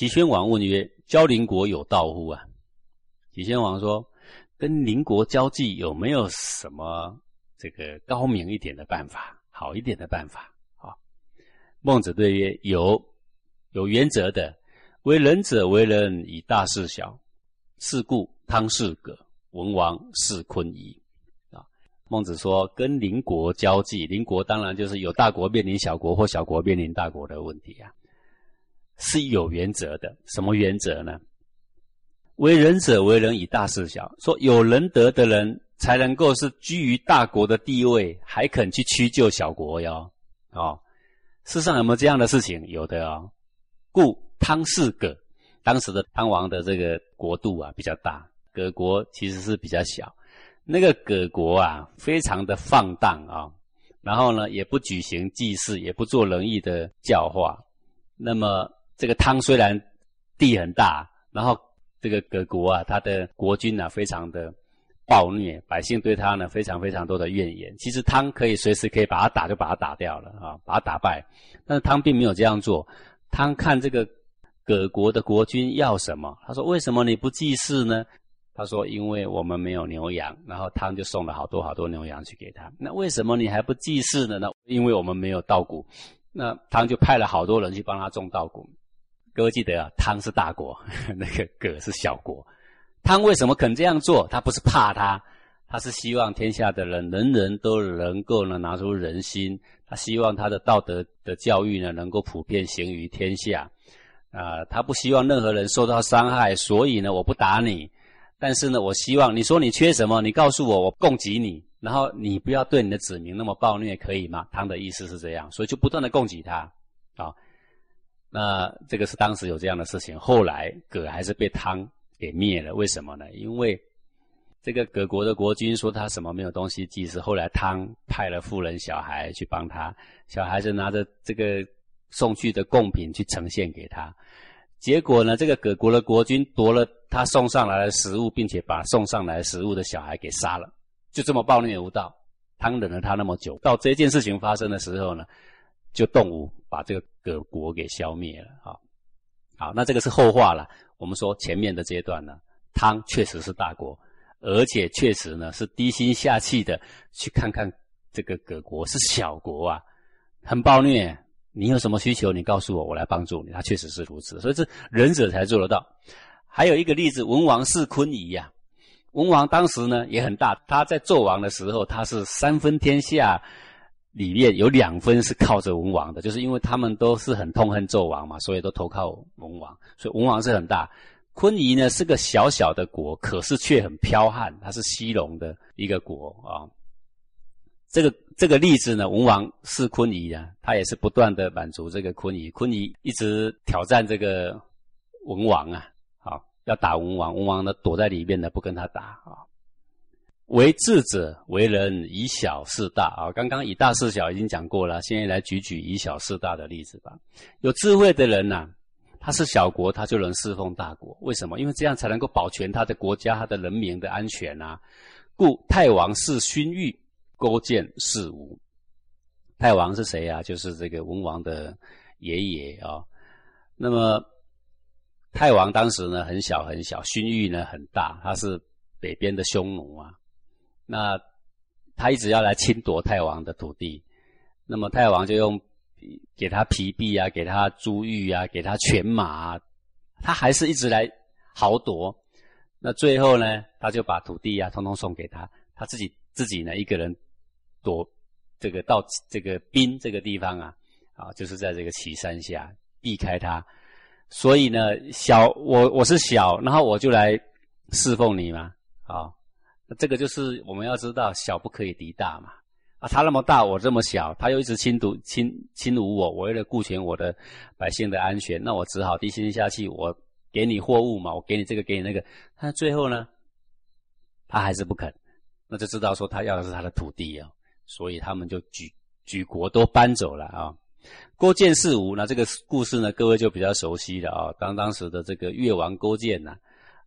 齐宣王问曰：“交邻国有道乎？”啊，齐宣王说：“跟邻国交际有没有什么这个高明一点的办法，好一点的办法？”啊，孟子对曰：“有，有原则的。为人者为人以大事小，是故汤事葛，文王是昆夷。”啊，孟子说：“跟邻国交际，邻国当然就是有大国面临小国，或小国面临大国的问题啊。”是有原则的，什么原则呢？为人者为人以大事小，说有仁德的人才能够是居于大国的地位，还肯去屈就小国哟。哦，世上有没有这样的事情？有的哦。故汤氏葛，当时的汤王的这个国度啊比较大，葛国其实是比较小。那个葛国啊，非常的放荡啊，然后呢，也不举行祭祀，也不做仁义的教化，那么。这个汤虽然地很大，然后这个葛国啊，他的国君呢非常的暴虐，百姓对他呢非常非常多的怨言。其实汤可以随时可以把他打，就把他打掉了啊，把他打败。但是汤并没有这样做。汤看这个葛国的国君要什么，他说：“为什么你不祭祀呢？”他说：“因为我们没有牛羊。”然后汤就送了好多好多牛羊去给他。那为什么你还不祭祀呢？那因为我们没有稻谷。那汤就派了好多人去帮他种稻谷。各位记得啊，汤是大国，那个葛是小国。汤为什么肯这样做？他不是怕他，他是希望天下的人人人都能够呢拿出人心。他希望他的道德的教育呢能够普遍行于天下。啊，他不希望任何人受到伤害，所以呢我不打你。但是呢，我希望你说你缺什么，你告诉我，我供给你。然后你不要对你的子民那么暴虐，可以吗？汤的意思是这样，所以就不断的供给他啊。那这个是当时有这样的事情，后来葛还是被汤给灭了。为什么呢？因为这个葛国的国君说他什么没有东西祭祀，后来汤派了妇人小孩去帮他，小孩子拿着这个送去的贡品去呈现给他，结果呢，这个葛国的国君夺了他送上来的食物，并且把送上来食物的小孩给杀了，就这么暴虐无道。汤忍了他那么久，到这件事情发生的时候呢？就动武把这个葛国给消灭了啊！好，那这个是后话了。我们说前面的阶段呢，汤确实是大国，而且确实呢是低心下气的去看看这个葛国是小国啊，很暴虐。你有什么需求，你告诉我，我来帮助你。他确实是如此，所以这仁者才做得到。还有一个例子，文王是昆仪呀。文王当时呢也很大，他在纣王的时候，他是三分天下。里面有两分是靠着文王的，就是因为他们都是很痛恨纣王嘛，所以都投靠文王。所以文王是很大，昆夷呢是个小小的国，可是却很剽悍，它是西戎的一个国啊。这个这个例子呢，文王是昆夷啊，他也是不断的满足这个昆夷，昆夷一直挑战这个文王啊，好要打文王，文王呢躲在里面呢不跟他打啊。为智者为人以小事大啊！刚刚以大事小已经讲过了，现在来举举以小事大的例子吧。有智慧的人呐，他是小国，他就能侍奉大国。为什么？因为这样才能够保全他的国家、他的人民的安全啊。故太王是勋玉，勾践是吴。太王是谁啊？就是这个文王的爷爷啊。那么太王当时呢很小很小，勋玉呢很大，他是北边的匈奴啊。那他一直要来侵夺太王的土地，那么太王就用给他皮币啊，给他珠玉啊，给他犬马，啊他还是一直来豪夺。那最后呢，他就把土地啊，通通送给他，他自己自己呢，一个人躲这个到这个滨这个地方啊，啊，就是在这个岐山下避开他。所以呢，小我我是小，然后我就来侍奉你嘛，啊。这个就是我们要知道，小不可以敌大嘛。啊，他那么大，我这么小，他又一直侵夺、侵侵辱我。我为了顾全我的百姓的安全，那我只好低心下气，我给你货物嘛，我给你这个，给你那个。他最后呢，他还是不肯，那就知道说他要的是他的土地啊。所以他们就举举国都搬走了啊。勾践是吴，那这个故事呢，各位就比较熟悉了啊。当当时的这个越王勾践呢，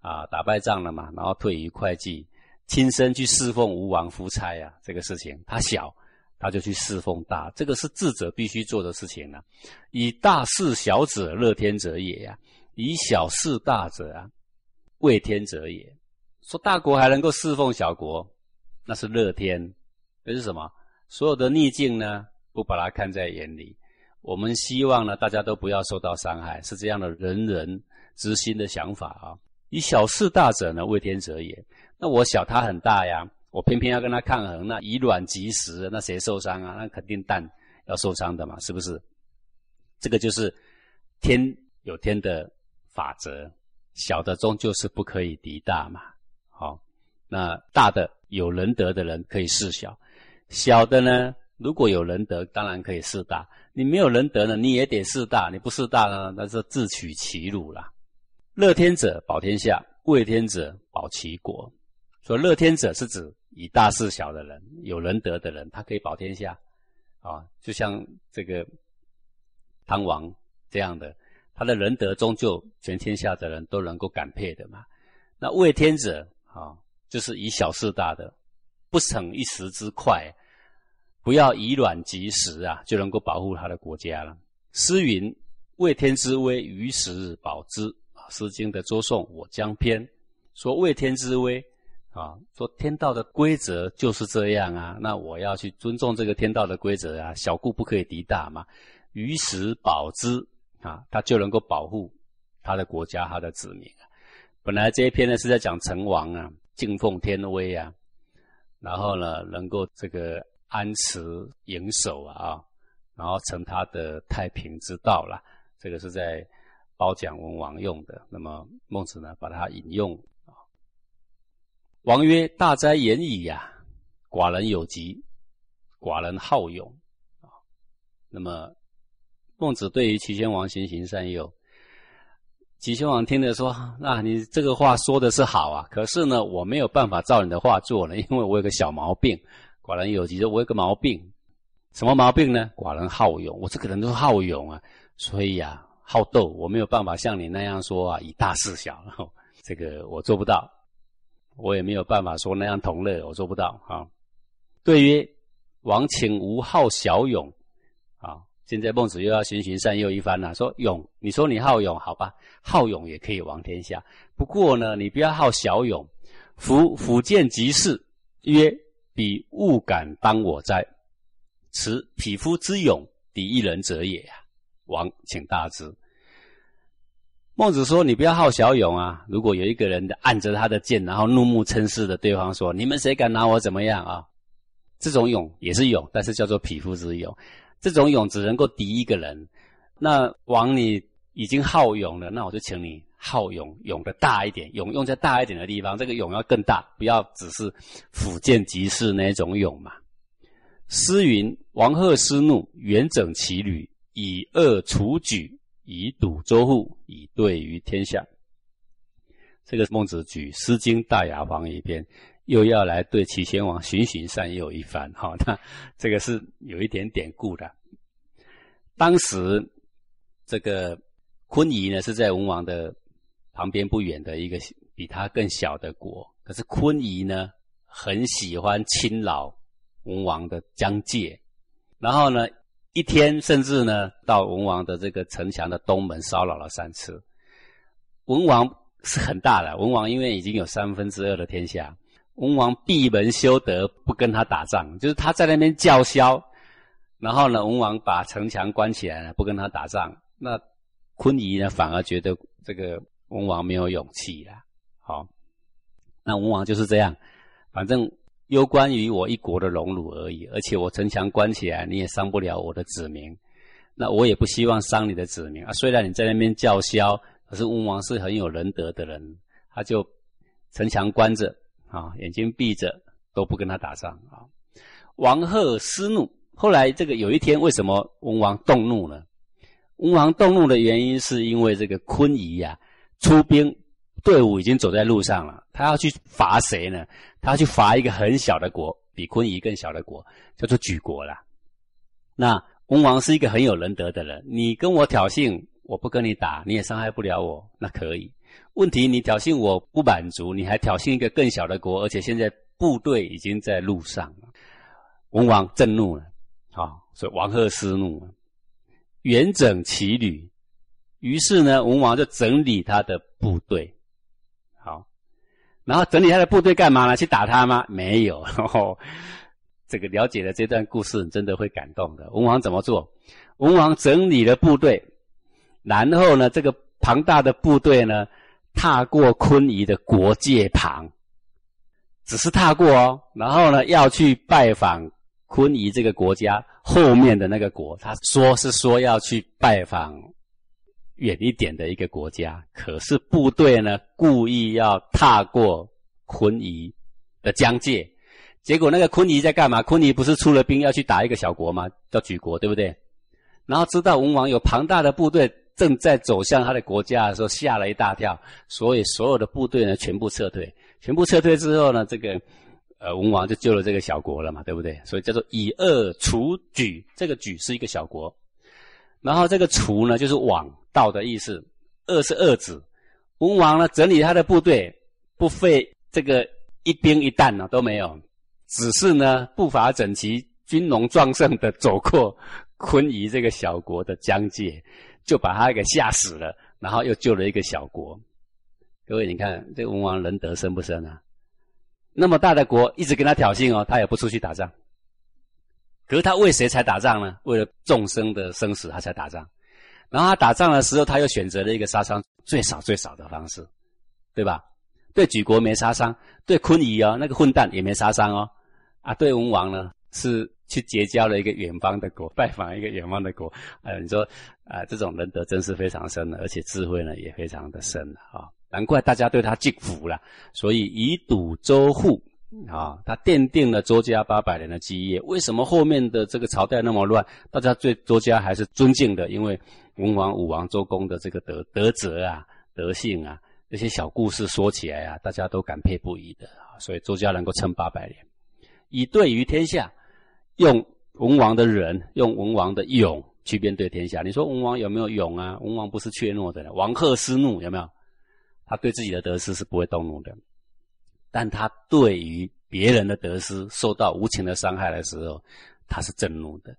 啊，打败仗了嘛，然后退于会稽。亲身去侍奉吴王夫差呀，这个事情他小，他就去侍奉大，这个是智者必须做的事情呢。以大事小者，乐天者也呀。以小事大者啊，为天者也。说大国还能够侍奉小国，那是乐天。这是什么？所有的逆境呢，不把它看在眼里。我们希望呢，大家都不要受到伤害，是这样的人人之心的想法啊。以小事大者呢，为天者也。那我小他很大呀，我偏偏要跟他抗衡，那以卵击石，那谁受伤啊？那肯定蛋要受伤的嘛，是不是？这个就是天有天的法则，小的终究是不可以敌大嘛。好，那大的有仁德的人可以事小，小的呢，如果有仁德，当然可以事大。你没有仁德呢，你也得事大。你不事大呢，那是自取其辱啦。乐天者保天下，为天者保其国。说乐天者是指以大事小的人，有仁德的人，他可以保天下啊。就像这个汤王这样的，他的仁德终究全天下的人都能够感佩的嘛。那为天者。啊，就是以小事大的，不逞一时之快，不要以卵击石啊，就能够保护他的国家了。诗云：“为天之威，于时保之。”，《诗经》的周颂《我将篇》说：“为天之威啊，说天道的规则就是这样啊，那我要去尊重这个天道的规则啊，小故不可以敌大嘛。于时保之啊，他就能够保护他的国家、他的子民啊。”本来这一篇呢是在讲成王啊敬奉天威啊，然后呢能够这个安持营守啊，然后成他的太平之道啦。这个是在褒奖文王用的。那么孟子呢把它引用。王曰：“大哉言矣呀！寡人有疾，寡人好勇啊。”那么孟子对于齐宣王循循善诱。齐宣王听着说：“那你这个话说的是好啊，可是呢，我没有办法照你的话做了，因为我有个小毛病。寡人有疾，说我有个毛病，什么毛病呢？寡人好勇，我这个人都是好勇啊，所以呀，好斗，我没有办法像你那样说啊，以大事小，这个我做不到。我也没有办法说那样同乐，我做不到啊。对曰：王请无好小勇啊。”现在孟子又要循循善诱一番了，说勇，你说你好勇，好吧，好勇也可以王天下。不过呢，你不要好小勇。夫辅见即事，曰：彼物敢当我哉？此匹夫之勇，敌一人者也呀。王请大之。孟子说：你不要好小勇啊！如果有一个人按着他的剑，然后怒目嗔视的对方说：你们谁敢拿我怎么样啊？这种勇也是勇，但是叫做匹夫之勇。这种勇只能够敌一个人，那王你已经好勇了，那我就请你好勇，勇的大一点，勇用在大一点的地方，这个勇要更大，不要只是辅见即事那种勇嘛。诗云：“王贺失怒，元整其旅，以恶除举，以堵周户，以对于天下。”这个孟子举《诗经·大雅坊》一篇。又要来对齐宣王循循善诱一番，哈，那这个是有一点典故的。当时这个昆夷呢是在文王的旁边不远的一个比他更小的国，可是昆夷呢很喜欢侵扰文王的疆界，然后呢一天甚至呢到文王的这个城墙的东门骚扰了三次。文王是很大的，文王因为已经有三分之二的天下。文王闭门修德，不跟他打仗，就是他在那边叫嚣。然后呢，文王把城墙关起来了，不跟他打仗。那昆仪呢，反而觉得这个文王没有勇气了。好，那文王就是这样，反正攸关于我一国的荣辱而已。而且我城墙关起来，你也伤不了我的子民。那我也不希望伤你的子民啊。虽然你在那边叫嚣，可是文王是很有仁德的人，他就城墙关着。啊，眼睛闭着都不跟他打仗啊！王贺失怒，后来这个有一天，为什么文王动怒呢？文王动怒的原因是因为这个昆仪呀，出兵队伍已经走在路上了，他要去伐谁呢？他要去伐一个很小的国，比昆仪更小的国，叫做莒国了。那文王是一个很有仁德的人，你跟我挑衅，我不跟你打，你也伤害不了我，那可以。问题，你挑衅我不满足，你还挑衅一个更小的国，而且现在部队已经在路上了。文王震怒了，啊，所以王贺失怒了，远整其旅，于是呢，文王就整理他的部队，然后整理他的部队干嘛呢？去打他吗？没有。然 后这个了解了这段故事，真的会感动的。文王怎么做？文王整理了部队，然后呢，这个庞大的部队呢，踏过昆仪的国界旁，只是踏过哦，然后呢，要去拜访昆仪这个国家后面的那个国。他说是说要去拜访远一点的一个国家，可是部队呢，故意要踏过昆仪的疆界。结果那个昆仪在干嘛？昆仪不是出了兵要去打一个小国吗？叫举国，对不对？然后知道文王有庞大的部队正在走向他的国家的时候，吓了一大跳。所以所有的部队呢，全部撤退。全部撤退之后呢，这个呃文王就救了这个小国了嘛，对不对？所以叫做以恶除举。这个举是一个小国，然后这个除呢，就是往道的意思。恶是恶子。文王呢，整理他的部队，不费这个一兵一弹呢都没有。只是呢，步伐整齐、军容壮盛的走过昆仪这个小国的疆界，就把他给吓死了，然后又救了一个小国。各位，你看这文王仁德深不深啊？那么大的国一直跟他挑衅哦，他也不出去打仗。可是他为谁才打仗呢？为了众生的生死，他才打仗。然后他打仗的时候，他又选择了一个杀伤最少最少的方式，对吧？对举国没杀伤，对昆仪哦那个混蛋也没杀伤哦。啊，对文王呢，是去结交了一个远方的国，拜访一个远方的国。哎，你说啊，这种仁德真是非常深的，而且智慧呢也非常的深啊，难怪大家对他敬服了。所以以堵周户啊，他奠定了周家八百年的基业。为什么后面的这个朝代那么乱，大家对周家还是尊敬的？因为文王、武王、周公的这个德德泽啊、德性啊，这些小故事说起来啊，大家都感佩不已的。所以周家能够撑八百年。以对于天下，用文王的仁，用文王的勇去面对天下。你说文王有没有勇啊？文王不是怯懦的，王贺失怒有没有？他对自己的得失是不会动怒的，但他对于别人的得失受到无情的伤害的时候，他是震怒的。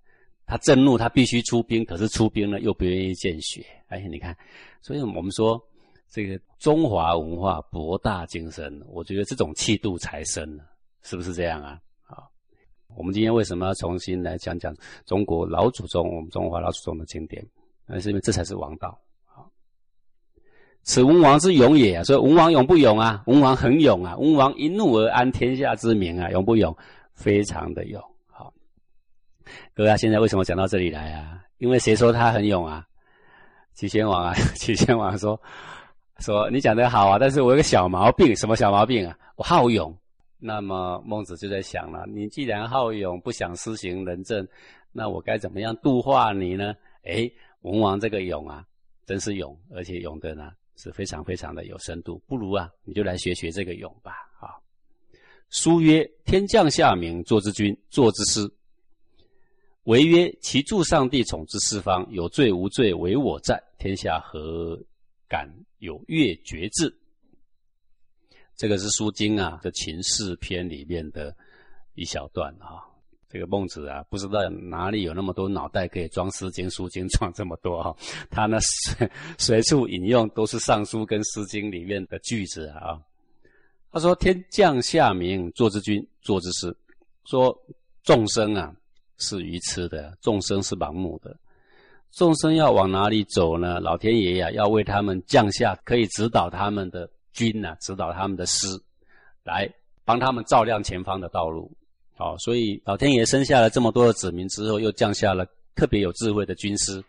他震怒，他必须出兵，可是出兵呢又不愿意见血。哎，你看，所以我们说这个中华文化博大精深，我觉得这种气度才深呢，是不是这样啊？好我们今天为什么要重新来讲讲中国老祖宗、我们中华老祖宗的经典？那是因为这才是王道。此文王之勇也！所以文王勇不勇啊？文王很勇啊！文王一怒而安天下之民啊！勇不勇？非常的勇。好，各位啊，现在为什么讲到这里来啊？因为谁说他很勇啊？齐宣王啊！齐宣王说：“说你讲的好啊，但是我有个小毛病，什么小毛病啊？我好勇。”那么孟子就在想了：你既然好勇，不想施行仁政，那我该怎么样度化你呢？哎，文王这个勇啊，真是勇，而且勇的呢是非常非常的有深度。不如啊，你就来学学这个勇吧。啊，书曰：天降下民，作之君，作之师。为曰：其助上帝，宠之四方，有罪无罪，唯我在天下，何敢有越绝志？这个是《书经》啊的《秦氏篇》里面的一小段啊。这个孟子啊，不知道哪里有那么多脑袋可以装《诗经》《书经》装这么多哈。他呢随随处引用都是《尚书》跟《诗经》里面的句子啊。他说：“天降下民，作之君，作之师。”说众生啊是愚痴的，众生是盲目的，众生要往哪里走呢？老天爷呀要为他们降下可以指导他们的。君呢，指导他们的师，来帮他们照亮前方的道路。好，所以老天爷生下了这么多的子民之后，又降下了特别有智慧的军师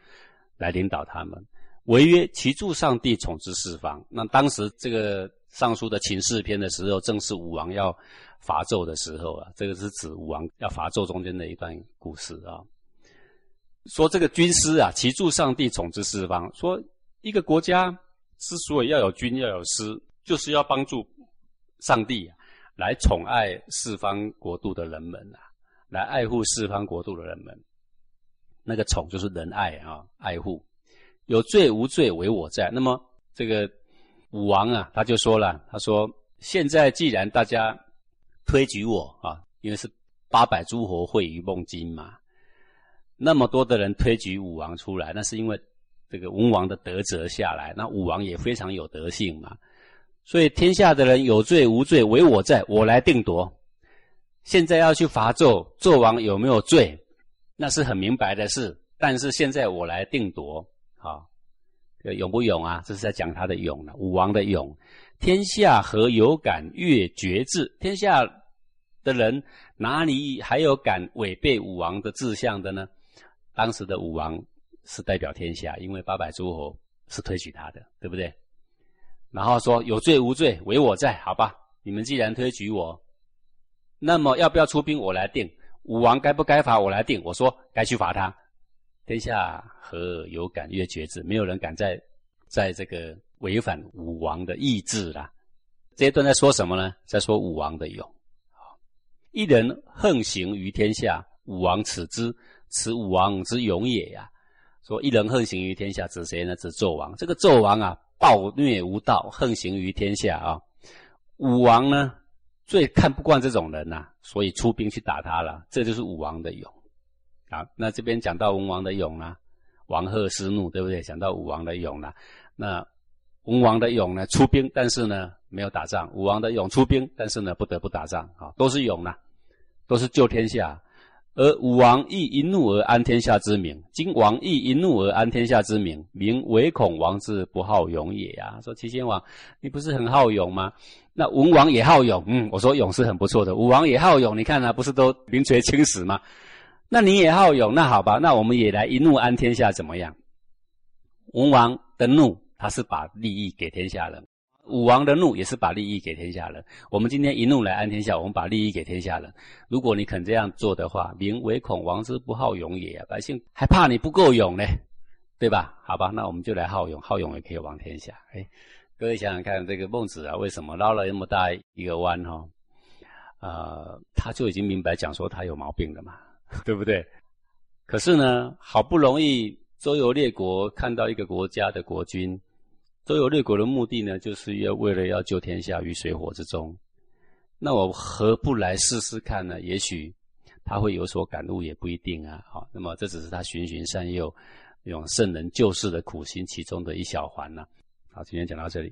来领导他们。违约其助上帝统治四方。那当时这个上书的秦氏篇的时候，正是武王要伐纣的时候啊。这个是指武王要伐纣中间的一段故事啊。说这个军师啊，其助上帝统治四方。说一个国家之所以要有军，要有师。就是要帮助上帝啊来宠爱四方国度的人们啊，来爱护四方国度的人们。那个宠就是仁爱啊，爱护。有罪无罪，唯我在。那么这个武王啊，他就说了，他说：现在既然大家推举我啊，因为是八百诸侯会于孟津嘛，那么多的人推举武王出来，那是因为这个文王的德泽下来，那武王也非常有德性嘛。所以天下的人有罪无罪，唯我在，我来定夺。现在要去罚纣，纣王有没有罪？那是很明白的事。但是现在我来定夺，好，勇不勇啊？这是在讲他的勇了。武王的勇，天下何有敢越绝志？天下的人哪里还有敢违背武王的志向的呢？当时的武王是代表天下，因为八百诸侯是推举他的，对不对？然后说有罪无罪，唯我在，好吧？你们既然推举我，那么要不要出兵？我来定。武王该不该罚？我来定。我说该去罚他。天下何有敢越绝志？没有人敢在在这个违反武王的意志啦。这一段在说什么呢？在说武王的勇。一人横行于天下，武王耻之，此武王之勇也呀。说一人横行于天下，指谁呢？指纣王。这个纣王啊。暴虐无道，横行于天下啊！武王呢，最看不惯这种人呐，所以出兵去打他了。这就是武王的勇啊。那这边讲到文王的勇呢，王贺失怒，对不对？讲到武王的勇了，那文王的勇呢，出兵，但是呢没有打仗；武王的勇出兵，但是呢不得不打仗啊，都是勇呐，都是救天下。而武王亦因怒而安天下之名，今王亦因怒而安天下之名，名唯恐王之不好勇也啊！说齐宣王，你不是很好勇吗？那文王也好勇，嗯，我说勇是很不错的。武王也好勇，你看啊，不是都名垂青史吗？那你也好勇，那好吧，那我们也来一怒安天下怎么样？文王的怒，他是把利益给天下人。武王的怒也是把利益给天下人。我们今天一怒来安天下，我们把利益给天下人。如果你肯这样做的话，民唯恐王之不好勇也，百姓还怕你不够勇呢，对吧？好吧，那我们就来好勇，好勇也可以王天下。哎，各位想想看，这个孟子啊，为什么绕了那么大一个弯哈？啊，他就已经明白讲说他有毛病了嘛，对不对？可是呢，好不容易周游列国，看到一个国家的国君。周游列国的目的呢，就是要为了要救天下于水火之中。那我何不来试试看呢？也许他会有所感悟，也不一定啊。好，那么这只是他循循善诱，用圣人救世的苦心其中的一小环呢。好，今天讲到这里。